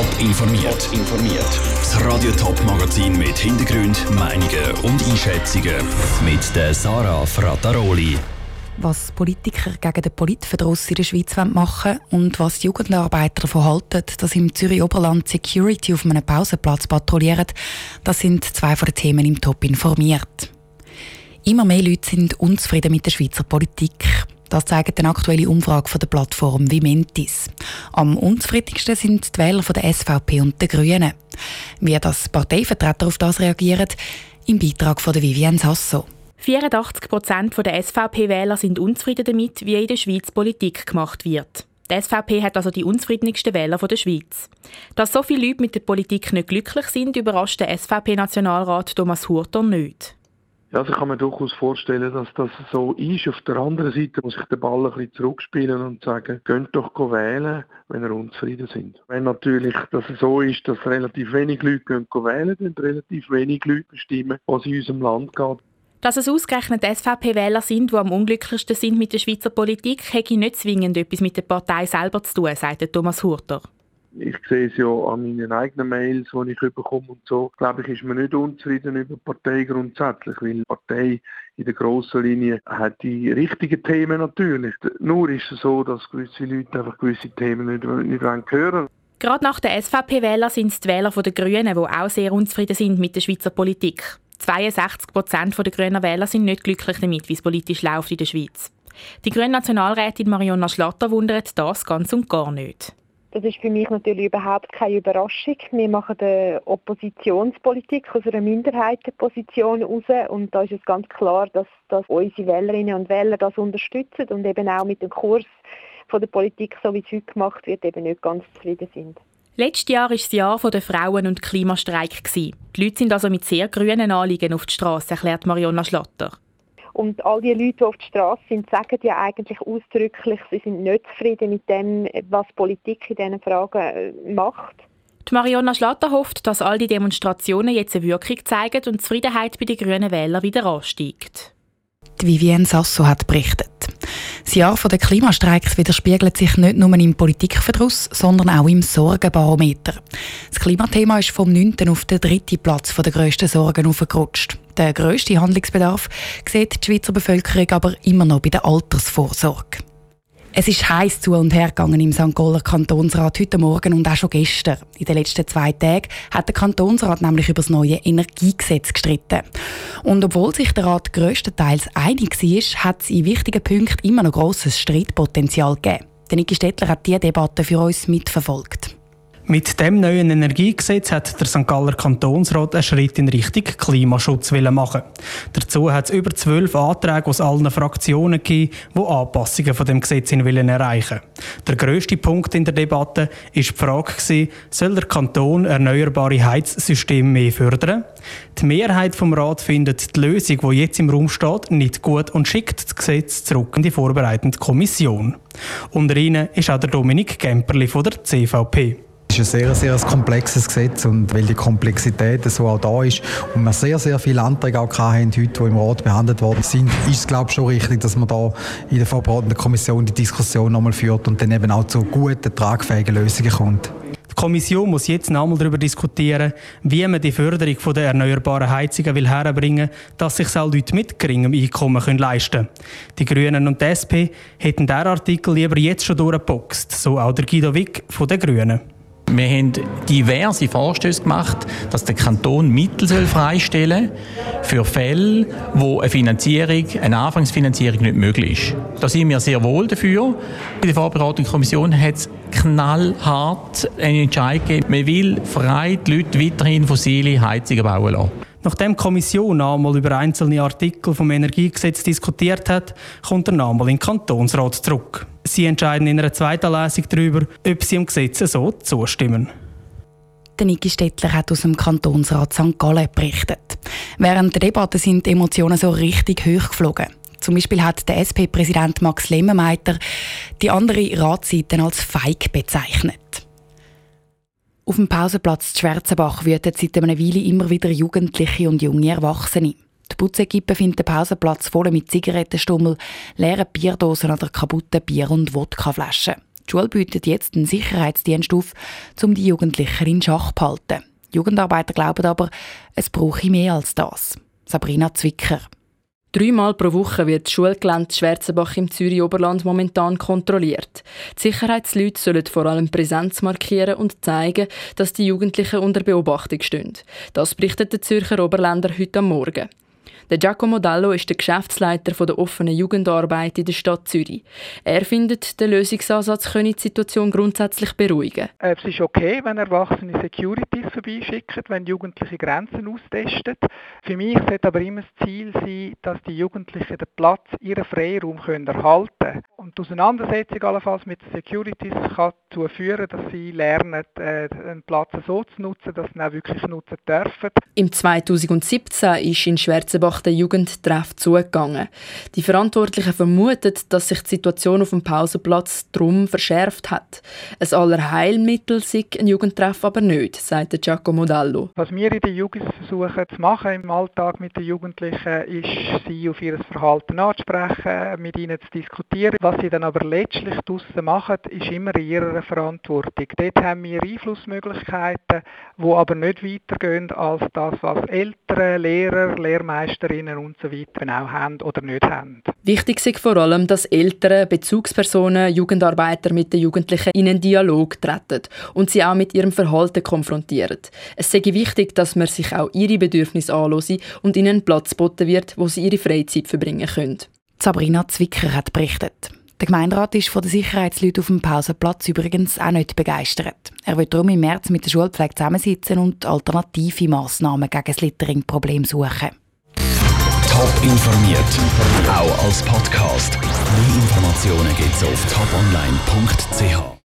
Top informiert. informiert. Das Radio Top Magazin mit Hintergrund, Meinungen und Einschätzungen mit der Sarah Frataroli. Was Politiker gegen den Politverdruss in der Schweiz machen wollen und was Jugendarbeiter davon halten, dass im Zürich Oberland Security auf einem Pausenplatz patrouillieren, das sind zwei von den Themen im Top informiert. Immer mehr Leute sind unzufrieden mit der Schweizer Politik. Das zeigt eine aktuelle Umfrage von der Plattform Vimentis. Am unzufriedensten sind die Wähler von der SVP und der Grünen. Wie das Parteivertreter auf das reagieren, im Beitrag von der Vivienne Sasso. 84 Prozent der SVP-Wähler sind unzufrieden damit, wie in der Schweiz Politik gemacht wird. Die SVP hat also die unzufriedensten Wähler der Schweiz. Dass so viele Leute mit der Politik nicht glücklich sind, überrascht der SVP-Nationalrat Thomas Hurter nicht. Ja, also ich kann mir durchaus vorstellen, dass das so ist. Auf der anderen Seite muss ich den Ball ein bisschen zurückspielen und sagen, könnt doch wählen, wenn ihr unzufrieden sind. Wenn natürlich das so ist, dass relativ wenig Leute gehen wählen, dann relativ wenig Leute bestimmen, was in unserem Land geht. Dass es ausgerechnet SVP-Wähler sind, die am unglücklichsten sind mit der Schweizer Politik, hätte nicht zwingend etwas mit der Partei selber zu tun, sagt Thomas Hurter. Ich sehe es ja an meinen eigenen Mails, die ich bekomme und so. Glaube ich, ist man nicht unzufrieden über die Partei grundsätzlich, weil die Partei in der grossen Linie hat die richtigen Themen natürlich. Nur ist es so, dass gewisse Leute einfach gewisse Themen nicht, nicht hören wollen. Gerade nach den SVP-Wählern sind es die Wähler der Grünen, die auch sehr unzufrieden sind mit der Schweizer Politik. 62 Prozent der grünen Wähler sind nicht glücklich damit, wie es politisch läuft in der Schweiz. Die grüne Nationalrätin Marionna Schlatter wundert das ganz und gar nicht. Das ist für mich natürlich überhaupt keine Überraschung. Wir machen eine Oppositionspolitik aus einer Minderheitenposition heraus und da ist es ganz klar, dass, dass unsere Wählerinnen und Wähler das unterstützen und eben auch mit dem Kurs von der Politik, so wie es heute gemacht wird, eben nicht ganz zufrieden sind. Letztes Jahr war das Jahr der Frauen- und Klimastreik. Die Leute sind also mit sehr grünen Anliegen auf die Straße, erklärt Marionna Schlatter. Und all die Leute, die auf der Straße sind, sagen ja eigentlich ausdrücklich, sie sind nicht zufrieden mit dem, was Politik in diesen Fragen äh, macht. Die Marionna Schlatter hofft, dass all die Demonstrationen jetzt eine Wirkung zeigen und die Zufriedenheit bei den grünen Wählern wieder ansteigt. Die Vivienne Sasso hat berichtet. Das Jahr der Klimastreiks widerspiegelt sich nicht nur im Politikverdruss, sondern auch im Sorgenbarometer. Das Klimathema ist vom 9. auf den dritten Platz der grössten Sorgen aufgerutscht. Der grösste Handlungsbedarf sieht die Schweizer Bevölkerung aber immer noch bei der Altersvorsorge. Es ist heiß zu und her gegangen im St. Galler Kantonsrat heute Morgen und auch schon gestern. In den letzten zwei Tagen hat der Kantonsrat nämlich über das neue Energiegesetz gestritten. Und obwohl sich der Rat grösstenteils einig war, hat es in wichtigen Punkten immer noch grosses Streitpotenzial gegeben. Der Niki Stettler hat diese Debatte für uns mitverfolgt. Mit dem neuen Energiegesetz hat der St. Galler Kantonsrat einen Schritt in Richtung Klimaschutz machen. Dazu hat es über zwölf Anträge aus allen Fraktionen gegeben, die Anpassungen von dem Gesetz wollen erreichen. Der grösste Punkt in der Debatte ist die Frage soll der Kanton erneuerbare Heizsysteme mehr fördern? Die Mehrheit vom Rat findet die Lösung, die jetzt im Raum steht, nicht gut und schickt das Gesetz zurück in die vorbereitende Kommission. Unter ihnen ist auch der Dominik Gemperli von der CVP. Ist ein sehr, sehr komplexes Gesetz und weil die Komplexität so auch da ist und wir sehr, sehr viele Anträge auch haben, heute, die im Rat behandelt worden sind, ist es glaube ich schon richtig, dass man da in der vorbereitenden Kommission die Diskussion nochmal führt und dann eben auch zu guten, tragfähigen Lösungen kommt. Die Kommission muss jetzt nochmal darüber diskutieren, wie man die Förderung der erneuerbaren Heizungen will herbringen will, dass sich auch Leute mit geringem Einkommen leisten können. Die Grünen und die SP hätten diesen Artikel lieber jetzt schon durchgeboxt, so auch der Guido Wick von den Grünen. Wir haben diverse Vorstöße gemacht, dass der Kanton Mittel freistellen soll für Fälle, wo eine Finanzierung, eine Anfangsfinanzierung nicht möglich ist. Da sind wir sehr wohl dafür. In der Vorbereitungskommission hat es knallhart einen Entscheid gegeben. Man will frei die Leute weiterhin fossile Heizungen bauen lassen. Nachdem die Kommission einmal über einzelne Artikel vom Energiegesetz diskutiert hat, kommt er nochmal in den Kantonsrat zurück. Sie entscheiden in einer zweiten Lesung darüber, ob sie dem Gesetz so zustimmen. Der Niki Stettler hat aus dem Kantonsrat St. Gallen berichtet. Während der Debatte sind die Emotionen so richtig hoch geflogen. Zum Beispiel hat der SP-Präsident Max Lemmermeiter die andere Ratsseite als feig bezeichnet. Auf dem Pausenplatz Schwarzenbach wüten seit einer Weile immer wieder Jugendliche und junge Erwachsene. Die Putzequipe findet den Pausenplatz voll mit Zigarettenstummel, leeren Bierdosen oder kaputten Bier- und Wodkaflaschen. Die Die Schule bietet jetzt einen Sicherheitsdienst auf, um die Jugendlichen in Schach zu halten. Jugendarbeiter glauben aber, es brauche mehr als das. Sabrina Zwicker. Dreimal pro Woche wird das Schulgelände Schwarzenbach im Zürich-Oberland momentan kontrolliert. Die Sicherheitsleute sollen vor allem Präsenz markieren und zeigen, dass die Jugendlichen unter Beobachtung stehen. Das berichtet der Zürcher Oberländer heute am Morgen. Der Giacomo Dallo ist der Geschäftsleiter der offenen Jugendarbeit in der Stadt Zürich. Er findet, der Lösungsansatz könne die Situation grundsätzlich beruhigen. Es ist okay, wenn Erwachsene Securities vorbeischicken, wenn Jugendliche Grenzen austesten. Für mich sollte aber immer das Ziel sein, dass die Jugendlichen den Platz, ihren Freiraum können erhalten können. Und die Auseinandersetzung allenfalls mit den Securities kann dazu führen, dass sie lernen, äh, einen Platz so zu nutzen, dass sie ihn auch wirklich nutzen dürfen. Im 2017 ist in Schwarzenbach der Jugendtreff zugegangen. Die Verantwortlichen vermuten, dass sich die Situation auf dem Pausenplatz drum verschärft hat. Ein Allerheilmittel sei ein Jugendtreff aber nicht, sagt Giacomo Dallo. Was wir in der Jugend versuchen zu machen im Alltag mit den Jugendlichen, ist, sie auf ihr Verhalten anzusprechen, mit ihnen zu diskutieren. Was sie dann aber letztlich draussen machen, ist immer in ihrer Verantwortung. Dort haben wir Einflussmöglichkeiten, die aber nicht weitergehen als das, was Eltern, Lehrer, Lehrmeister Lehrerinnen und so weiter auch haben oder nicht haben. Wichtig ist vor allem, dass Eltern, Bezugspersonen, Jugendarbeiter mit den Jugendlichen in einen Dialog treten und sie auch mit ihrem Verhalten konfrontieren. Es ist wichtig, dass man sich auch ihre Bedürfnisse anhört und ihnen einen Platz geboten wird, wo sie ihre Freizeit verbringen können. Sabrina Zwicker hat berichtet. Der Gemeinderat ist von den Sicherheitsleuten auf dem Pausenplatz übrigens auch nicht begeistert. Er wird darum im März mit der Schulpflege zusammensitzen und alternative Massnahmen gegen das Littering-Problem suchen. Top informiert, auch als Podcast. Mehr Informationen gibt's auf toponline.ch.